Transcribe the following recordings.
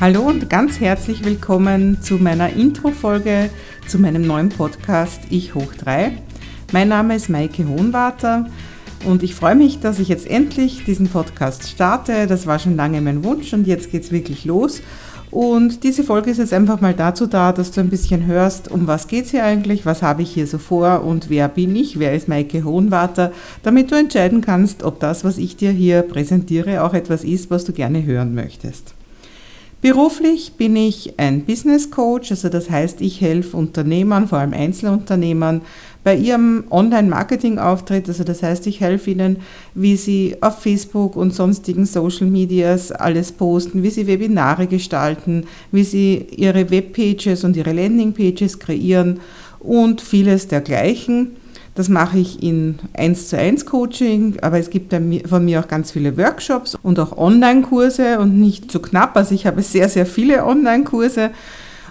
Hallo und ganz herzlich willkommen zu meiner Intro-Folge zu meinem neuen Podcast Ich hoch 3. Mein Name ist Maike Hohenwarter und ich freue mich, dass ich jetzt endlich diesen Podcast starte. Das war schon lange mein Wunsch und jetzt geht es wirklich los. Und diese Folge ist jetzt einfach mal dazu da, dass du ein bisschen hörst, um was geht es hier eigentlich, was habe ich hier so vor und wer bin ich, wer ist Maike Hohenwarter, damit du entscheiden kannst, ob das, was ich dir hier präsentiere, auch etwas ist, was du gerne hören möchtest. Beruflich bin ich ein Business Coach, also das heißt, ich helfe Unternehmern, vor allem Einzelunternehmern, bei ihrem Online-Marketing-Auftritt. Also das heißt, ich helfe ihnen, wie sie auf Facebook und sonstigen Social Medias alles posten, wie sie Webinare gestalten, wie sie ihre Webpages und ihre Landingpages kreieren und vieles dergleichen. Das mache ich in 1 zu 1 Coaching, aber es gibt von mir auch ganz viele Workshops und auch Online-Kurse und nicht zu knapp. Also ich habe sehr, sehr viele Online-Kurse.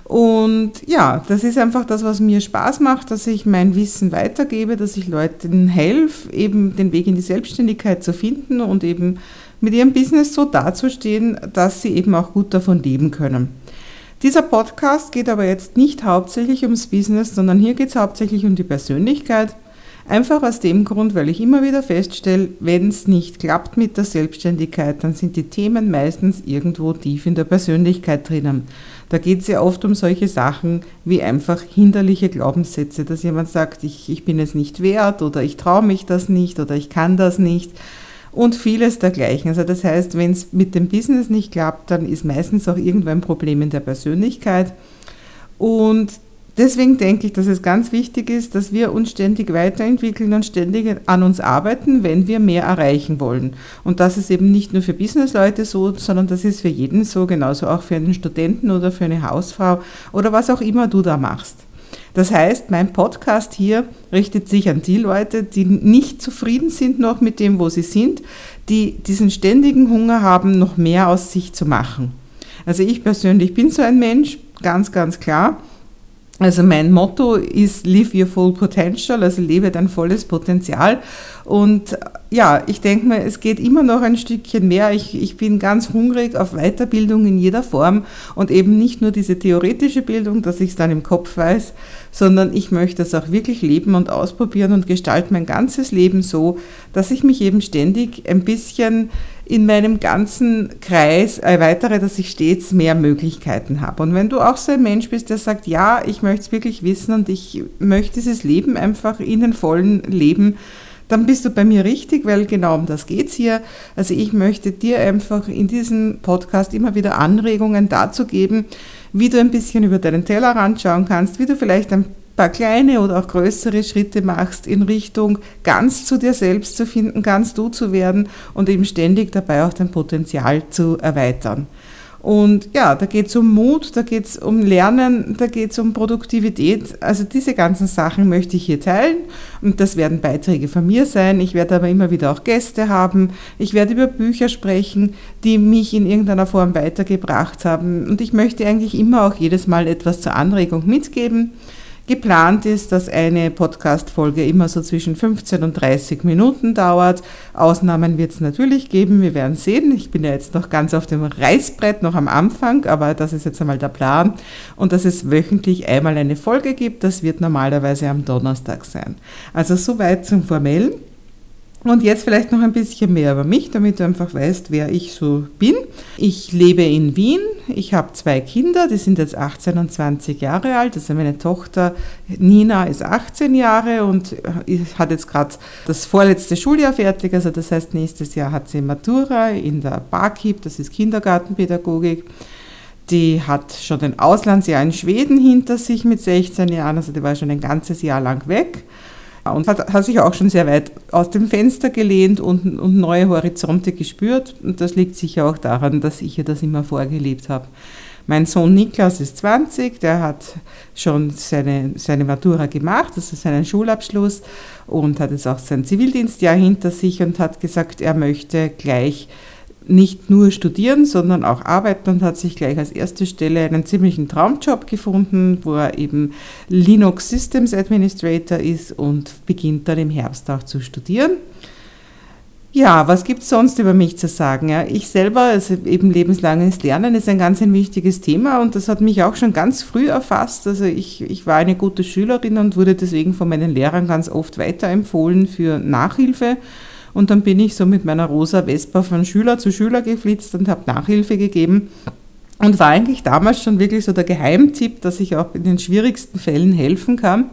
Und ja, das ist einfach das, was mir Spaß macht, dass ich mein Wissen weitergebe, dass ich Leuten helfe, eben den Weg in die Selbstständigkeit zu finden und eben mit ihrem Business so dazustehen, dass sie eben auch gut davon leben können. Dieser Podcast geht aber jetzt nicht hauptsächlich ums Business, sondern hier geht es hauptsächlich um die Persönlichkeit. Einfach aus dem Grund, weil ich immer wieder feststelle, wenn es nicht klappt mit der Selbstständigkeit, dann sind die Themen meistens irgendwo tief in der Persönlichkeit drinnen. Da geht es ja oft um solche Sachen wie einfach hinderliche Glaubenssätze, dass jemand sagt, ich, ich bin es nicht wert oder ich traue mich das nicht oder ich kann das nicht und vieles dergleichen. Also das heißt, wenn es mit dem Business nicht klappt, dann ist meistens auch irgendwo ein Problem in der Persönlichkeit. Und Deswegen denke ich, dass es ganz wichtig ist, dass wir uns ständig weiterentwickeln und ständig an uns arbeiten, wenn wir mehr erreichen wollen. Und das ist eben nicht nur für Businessleute so, sondern das ist für jeden so, genauso auch für einen Studenten oder für eine Hausfrau oder was auch immer du da machst. Das heißt, mein Podcast hier richtet sich an die Leute, die nicht zufrieden sind noch mit dem, wo sie sind, die diesen ständigen Hunger haben, noch mehr aus sich zu machen. Also ich persönlich bin so ein Mensch, ganz, ganz klar. Also mein Motto ist Live Your Full Potential, also lebe dein volles Potenzial. Und ja, ich denke mir, es geht immer noch ein Stückchen mehr. Ich, ich bin ganz hungrig auf Weiterbildung in jeder Form und eben nicht nur diese theoretische Bildung, dass ich es dann im Kopf weiß, sondern ich möchte es auch wirklich leben und ausprobieren und gestalte mein ganzes Leben so, dass ich mich eben ständig ein bisschen in meinem ganzen Kreis erweitere, dass ich stets mehr Möglichkeiten habe. Und wenn du auch so ein Mensch bist, der sagt, ja, ich möchte es wirklich wissen und ich möchte dieses Leben einfach in den vollen Leben, dann bist du bei mir richtig, weil genau um das geht es hier. Also ich möchte dir einfach in diesem Podcast immer wieder Anregungen dazu geben, wie du ein bisschen über deinen Tellerrand schauen kannst, wie du vielleicht ein paar kleine oder auch größere Schritte machst in Richtung ganz zu dir selbst zu finden, ganz du zu werden und eben ständig dabei auch dein Potenzial zu erweitern. Und ja, da geht es um Mut, da geht es um Lernen, da geht es um Produktivität. Also diese ganzen Sachen möchte ich hier teilen und das werden Beiträge von mir sein. Ich werde aber immer wieder auch Gäste haben. Ich werde über Bücher sprechen, die mich in irgendeiner Form weitergebracht haben. Und ich möchte eigentlich immer auch jedes Mal etwas zur Anregung mitgeben. Geplant ist, dass eine Podcast-Folge immer so zwischen 15 und 30 Minuten dauert. Ausnahmen wird es natürlich geben, wir werden sehen. Ich bin ja jetzt noch ganz auf dem Reißbrett, noch am Anfang, aber das ist jetzt einmal der Plan. Und dass es wöchentlich einmal eine Folge gibt, das wird normalerweise am Donnerstag sein. Also soweit zum Formellen. Und jetzt vielleicht noch ein bisschen mehr über mich, damit du einfach weißt, wer ich so bin. Ich lebe in Wien. Ich habe zwei Kinder, die sind jetzt 18 und 20 Jahre alt. Also meine Tochter Nina ist 18 Jahre und hat jetzt gerade das vorletzte Schuljahr fertig. Also das heißt, nächstes Jahr hat sie Matura in der Barkeep, das ist Kindergartenpädagogik. Die hat schon ein Auslandsjahr in Schweden hinter sich mit 16 Jahren, also die war schon ein ganzes Jahr lang weg und hat, hat sich auch schon sehr weit aus dem Fenster gelehnt und, und neue Horizonte gespürt. Und das liegt sicher auch daran, dass ich ihr das immer vorgelebt habe. Mein Sohn Niklas ist 20, der hat schon seine, seine Matura gemacht, also seinen Schulabschluss und hat jetzt auch sein Zivildienstjahr hinter sich und hat gesagt, er möchte gleich nicht nur studieren, sondern auch arbeiten und hat sich gleich als erste Stelle einen ziemlichen Traumjob gefunden, wo er eben Linux Systems Administrator ist und beginnt dann im Herbst auch zu studieren. Ja, was gibt es sonst über mich zu sagen? Ja, ich selber, also eben lebenslanges Lernen ist ein ganz ein wichtiges Thema und das hat mich auch schon ganz früh erfasst. Also ich, ich war eine gute Schülerin und wurde deswegen von meinen Lehrern ganz oft weiterempfohlen für Nachhilfe. Und dann bin ich so mit meiner rosa Vespa von Schüler zu Schüler geflitzt und habe Nachhilfe gegeben. Und war eigentlich damals schon wirklich so der Geheimtipp, dass ich auch in den schwierigsten Fällen helfen kann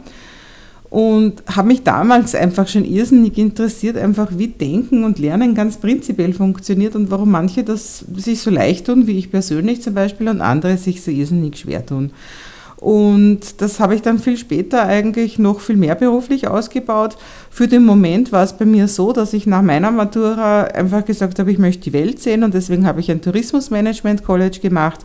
und habe mich damals einfach schon irrsinnig interessiert, einfach wie Denken und Lernen ganz prinzipiell funktioniert und warum manche das sich so leicht tun, wie ich persönlich zum Beispiel, und andere sich so irrsinnig schwer tun. Und das habe ich dann viel später eigentlich noch viel mehr beruflich ausgebaut. Für den Moment war es bei mir so, dass ich nach meiner Matura einfach gesagt habe, ich möchte die Welt sehen und deswegen habe ich ein Tourismusmanagement College gemacht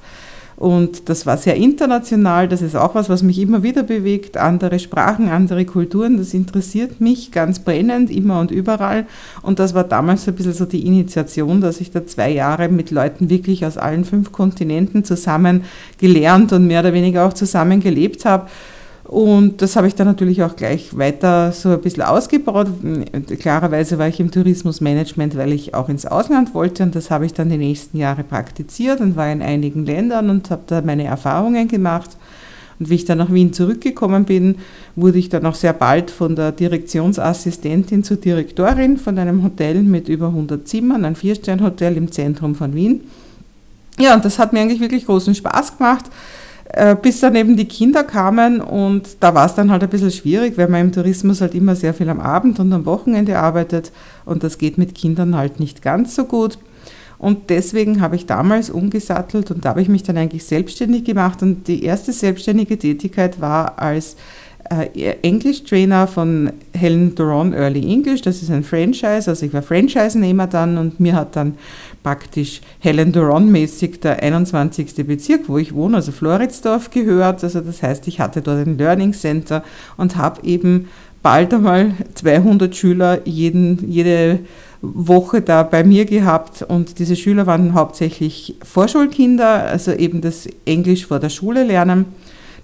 und das war sehr international, das ist auch was, was mich immer wieder bewegt. Andere Sprachen, andere Kulturen, das interessiert mich ganz brennend, immer und überall. Und das war damals so ein bisschen so die Initiation, dass ich da zwei Jahre mit Leuten wirklich aus allen fünf Kontinenten zusammen gelernt und mehr oder weniger auch zusammen gelebt habe. Und das habe ich dann natürlich auch gleich weiter so ein bisschen ausgebaut. Klarerweise war ich im Tourismusmanagement, weil ich auch ins Ausland wollte und das habe ich dann die nächsten Jahre praktiziert und war in einigen Ländern und habe da meine Erfahrungen gemacht. Und wie ich dann nach Wien zurückgekommen bin, wurde ich dann auch sehr bald von der Direktionsassistentin zur Direktorin von einem Hotel mit über 100 Zimmern, ein Viersternhotel im Zentrum von Wien. Ja, und das hat mir eigentlich wirklich großen Spaß gemacht. Äh, bis dann eben die Kinder kamen und da war es dann halt ein bisschen schwierig, weil man im Tourismus halt immer sehr viel am Abend und am Wochenende arbeitet und das geht mit Kindern halt nicht ganz so gut. Und deswegen habe ich damals umgesattelt und da habe ich mich dann eigentlich selbstständig gemacht und die erste selbstständige Tätigkeit war als äh, English Trainer von Helen Duron Early English. Das ist ein Franchise, also ich war Franchise-Nehmer dann und mir hat dann praktisch Helen Duron-mäßig der 21. Bezirk, wo ich wohne, also Floridsdorf gehört. Also das heißt, ich hatte dort ein Learning Center und habe eben bald einmal 200 Schüler jeden, jede Woche da bei mir gehabt und diese Schüler waren hauptsächlich Vorschulkinder, also eben das Englisch vor der Schule lernen.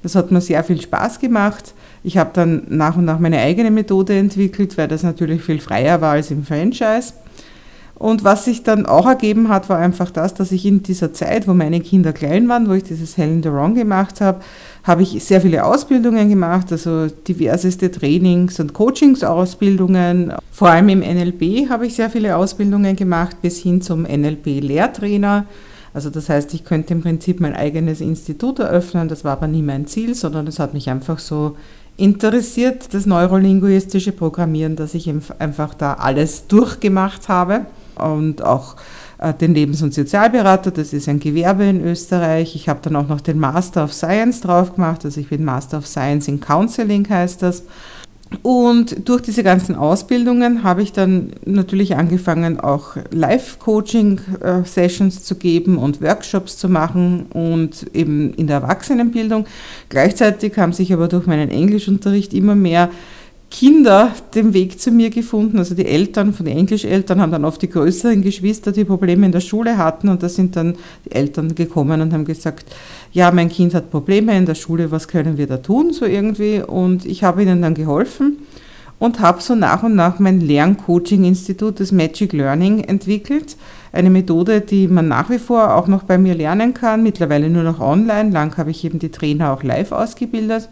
Das hat mir sehr viel Spaß gemacht. Ich habe dann nach und nach meine eigene Methode entwickelt, weil das natürlich viel freier war als im Franchise. Und was sich dann auch ergeben hat, war einfach das, dass ich in dieser Zeit, wo meine Kinder klein waren, wo ich dieses Helen the Wrong gemacht habe, habe ich sehr viele Ausbildungen gemacht, also diverseste Trainings- und Coachingsausbildungen. Vor allem im NLP habe ich sehr viele Ausbildungen gemacht, bis hin zum NLP-Lehrtrainer. Also das heißt, ich könnte im Prinzip mein eigenes Institut eröffnen, das war aber nie mein Ziel, sondern es hat mich einfach so interessiert, das neurolinguistische Programmieren, dass ich einfach da alles durchgemacht habe und auch äh, den Lebens- und Sozialberater, das ist ein Gewerbe in Österreich. Ich habe dann auch noch den Master of Science drauf gemacht, also ich bin Master of Science in Counseling heißt das. Und durch diese ganzen Ausbildungen habe ich dann natürlich angefangen, auch Live-Coaching-Sessions zu geben und Workshops zu machen und eben in der Erwachsenenbildung. Gleichzeitig haben sich aber durch meinen Englischunterricht immer mehr Kinder den Weg zu mir gefunden. Also die Eltern von den Englischeltern haben dann oft die größeren Geschwister, die Probleme in der Schule hatten. Und da sind dann die Eltern gekommen und haben gesagt, ja, mein Kind hat Probleme in der Schule, was können wir da tun, so irgendwie. Und ich habe ihnen dann geholfen und habe so nach und nach mein Lerncoaching-Institut, das Magic Learning, entwickelt. Eine Methode, die man nach wie vor auch noch bei mir lernen kann, mittlerweile nur noch online. Lang habe ich eben die Trainer auch live ausgebildet.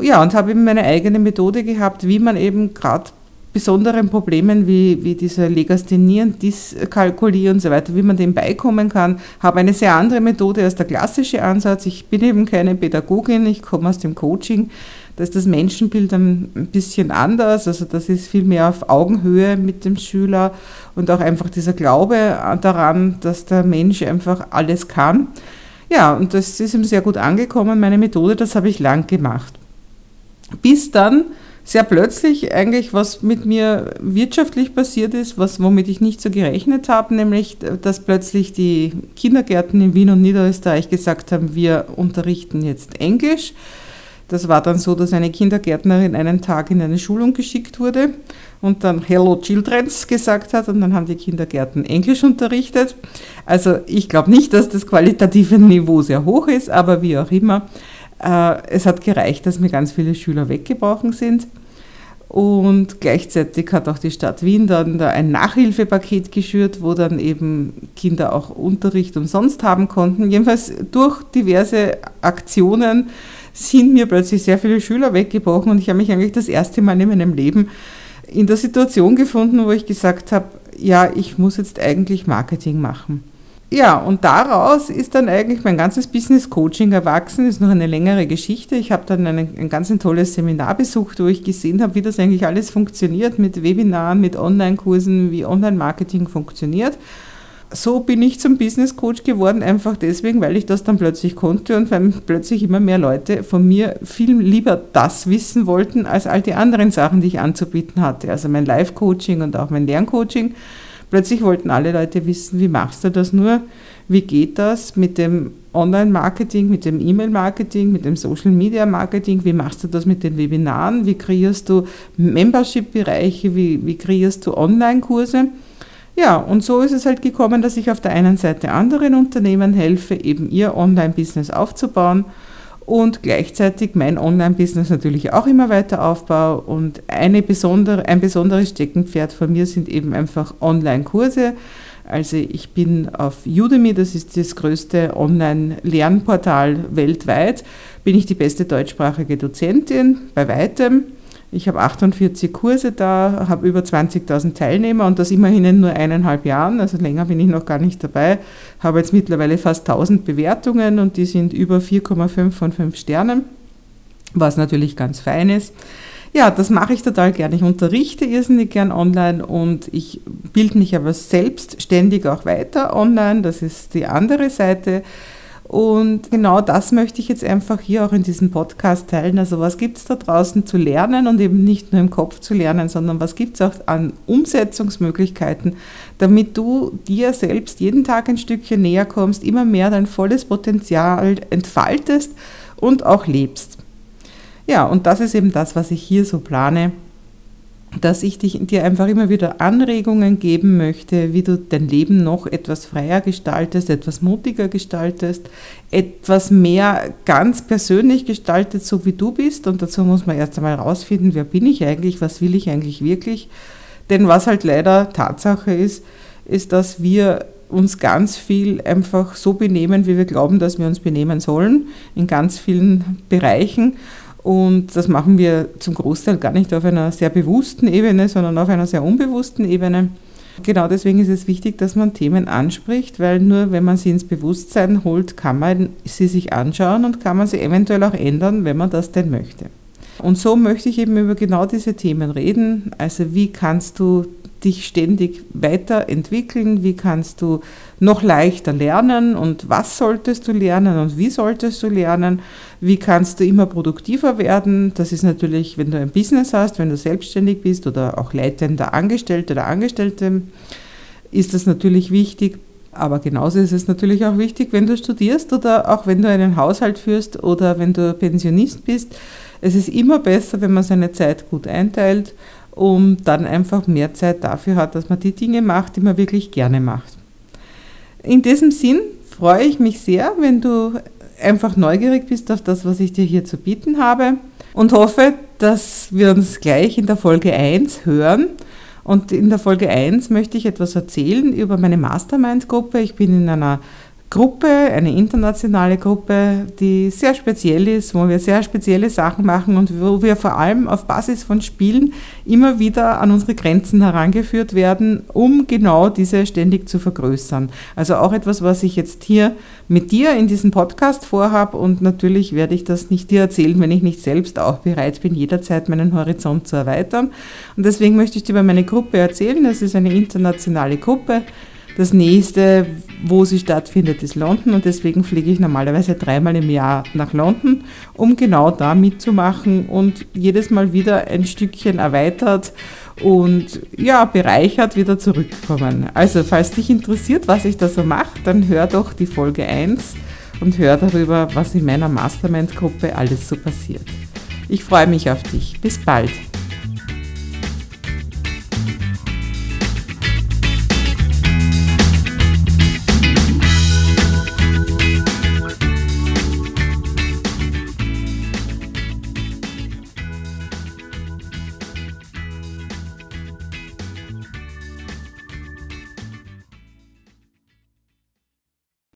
Ja, und habe eben meine eigene Methode gehabt, wie man eben gerade besonderen Problemen wie, wie diese Legasthenie und Dyskalkulie und so weiter, wie man dem beikommen kann, habe eine sehr andere Methode als der klassische Ansatz. Ich bin eben keine Pädagogin, ich komme aus dem Coaching. Da ist das Menschenbild ein bisschen anders, also das ist viel mehr auf Augenhöhe mit dem Schüler und auch einfach dieser Glaube daran, dass der Mensch einfach alles kann. Ja, und das ist ihm sehr gut angekommen, meine Methode, das habe ich lang gemacht. Bis dann sehr plötzlich eigentlich, was mit mir wirtschaftlich passiert ist, was, womit ich nicht so gerechnet habe, nämlich, dass plötzlich die Kindergärten in Wien und Niederösterreich gesagt haben, wir unterrichten jetzt Englisch. Das war dann so, dass eine Kindergärtnerin einen Tag in eine Schulung geschickt wurde und dann Hello Childrens gesagt hat und dann haben die Kindergärten Englisch unterrichtet. Also ich glaube nicht, dass das qualitative Niveau sehr hoch ist, aber wie auch immer, es hat gereicht, dass mir ganz viele Schüler weggebrochen sind. Und gleichzeitig hat auch die Stadt Wien dann da ein Nachhilfepaket geschürt, wo dann eben Kinder auch Unterricht umsonst haben konnten. Jedenfalls durch diverse Aktionen sind mir plötzlich sehr viele Schüler weggebrochen und ich habe mich eigentlich das erste Mal in meinem Leben in der Situation gefunden, wo ich gesagt habe, ja, ich muss jetzt eigentlich Marketing machen. Ja, und daraus ist dann eigentlich mein ganzes Business Coaching erwachsen. Das ist noch eine längere Geschichte. Ich habe dann ein, ein ganz ein tolles Seminar besucht, wo ich gesehen habe, wie das eigentlich alles funktioniert mit Webinaren, mit Online-Kursen, wie Online-Marketing funktioniert. So bin ich zum Business Coach geworden, einfach deswegen, weil ich das dann plötzlich konnte und weil plötzlich immer mehr Leute von mir viel lieber das wissen wollten, als all die anderen Sachen, die ich anzubieten hatte. Also mein Live-Coaching und auch mein Lerncoaching. Plötzlich wollten alle Leute wissen, wie machst du das nur? Wie geht das mit dem Online-Marketing, mit dem E-Mail-Marketing, mit dem Social-Media-Marketing? Wie machst du das mit den Webinaren? Wie kreierst du Membership-Bereiche? Wie, wie kreierst du Online-Kurse? Ja, und so ist es halt gekommen, dass ich auf der einen Seite anderen Unternehmen helfe, eben ihr Online-Business aufzubauen und gleichzeitig mein Online-Business natürlich auch immer weiter aufbaue. Und eine besondere, ein besonderes Steckenpferd von mir sind eben einfach Online-Kurse. Also ich bin auf Udemy, das ist das größte Online-Lernportal weltweit, bin ich die beste deutschsprachige Dozentin bei weitem. Ich habe 48 Kurse da, habe über 20.000 Teilnehmer und das immerhin in nur eineinhalb Jahren, also länger bin ich noch gar nicht dabei. Habe jetzt mittlerweile fast 1000 Bewertungen und die sind über 4,5 von 5 Sternen, was natürlich ganz fein ist. Ja, das mache ich total gerne. Ich unterrichte irrsinnig gern online und ich bilde mich aber selbst ständig auch weiter online. Das ist die andere Seite. Und genau das möchte ich jetzt einfach hier auch in diesem Podcast teilen. Also was gibt es da draußen zu lernen und eben nicht nur im Kopf zu lernen, sondern was gibt es auch an Umsetzungsmöglichkeiten, damit du dir selbst jeden Tag ein Stückchen näher kommst, immer mehr dein volles Potenzial entfaltest und auch lebst. Ja, und das ist eben das, was ich hier so plane dass ich dich, dir einfach immer wieder Anregungen geben möchte, wie du dein Leben noch etwas freier gestaltest, etwas mutiger gestaltest, etwas mehr ganz persönlich gestaltet, so wie du bist. Und dazu muss man erst einmal herausfinden, wer bin ich eigentlich, was will ich eigentlich wirklich. Denn was halt leider Tatsache ist, ist, dass wir uns ganz viel einfach so benehmen, wie wir glauben, dass wir uns benehmen sollen, in ganz vielen Bereichen. Und das machen wir zum Großteil gar nicht auf einer sehr bewussten Ebene, sondern auf einer sehr unbewussten Ebene. Genau deswegen ist es wichtig, dass man Themen anspricht, weil nur wenn man sie ins Bewusstsein holt, kann man sie sich anschauen und kann man sie eventuell auch ändern, wenn man das denn möchte. Und so möchte ich eben über genau diese Themen reden. Also wie kannst du dich ständig weiterentwickeln? Wie kannst du noch leichter lernen? Und was solltest du lernen? Und wie solltest du lernen? Wie kannst du immer produktiver werden? Das ist natürlich, wenn du ein Business hast, wenn du selbstständig bist oder auch leitender Angestellter oder Angestellte, ist das natürlich wichtig. Aber genauso ist es natürlich auch wichtig, wenn du studierst oder auch wenn du einen Haushalt führst oder wenn du Pensionist bist. Es ist immer besser, wenn man seine Zeit gut einteilt und dann einfach mehr Zeit dafür hat, dass man die Dinge macht, die man wirklich gerne macht. In diesem Sinn freue ich mich sehr, wenn du einfach neugierig bist auf das, was ich dir hier zu bieten habe und hoffe, dass wir uns gleich in der Folge 1 hören. Und in der Folge 1 möchte ich etwas erzählen über meine Mastermind-Gruppe. Ich bin in einer Gruppe, eine internationale Gruppe, die sehr speziell ist, wo wir sehr spezielle Sachen machen und wo wir vor allem auf Basis von Spielen immer wieder an unsere Grenzen herangeführt werden, um genau diese ständig zu vergrößern. Also auch etwas, was ich jetzt hier mit dir in diesem Podcast vorhabe und natürlich werde ich das nicht dir erzählen, wenn ich nicht selbst auch bereit bin, jederzeit meinen Horizont zu erweitern. Und deswegen möchte ich dir über meine Gruppe erzählen. Es ist eine internationale Gruppe Das nächste, wo sie stattfindet, ist London und deswegen fliege ich normalerweise dreimal im Jahr nach London, um genau da mitzumachen und jedes Mal wieder ein Stückchen erweitert und ja, bereichert wieder zurückkommen. Also, falls dich interessiert, was ich da so mache, dann hör doch die Folge 1 und hör darüber, was in meiner Mastermind-Gruppe alles so passiert. Ich freue mich auf dich. Bis bald.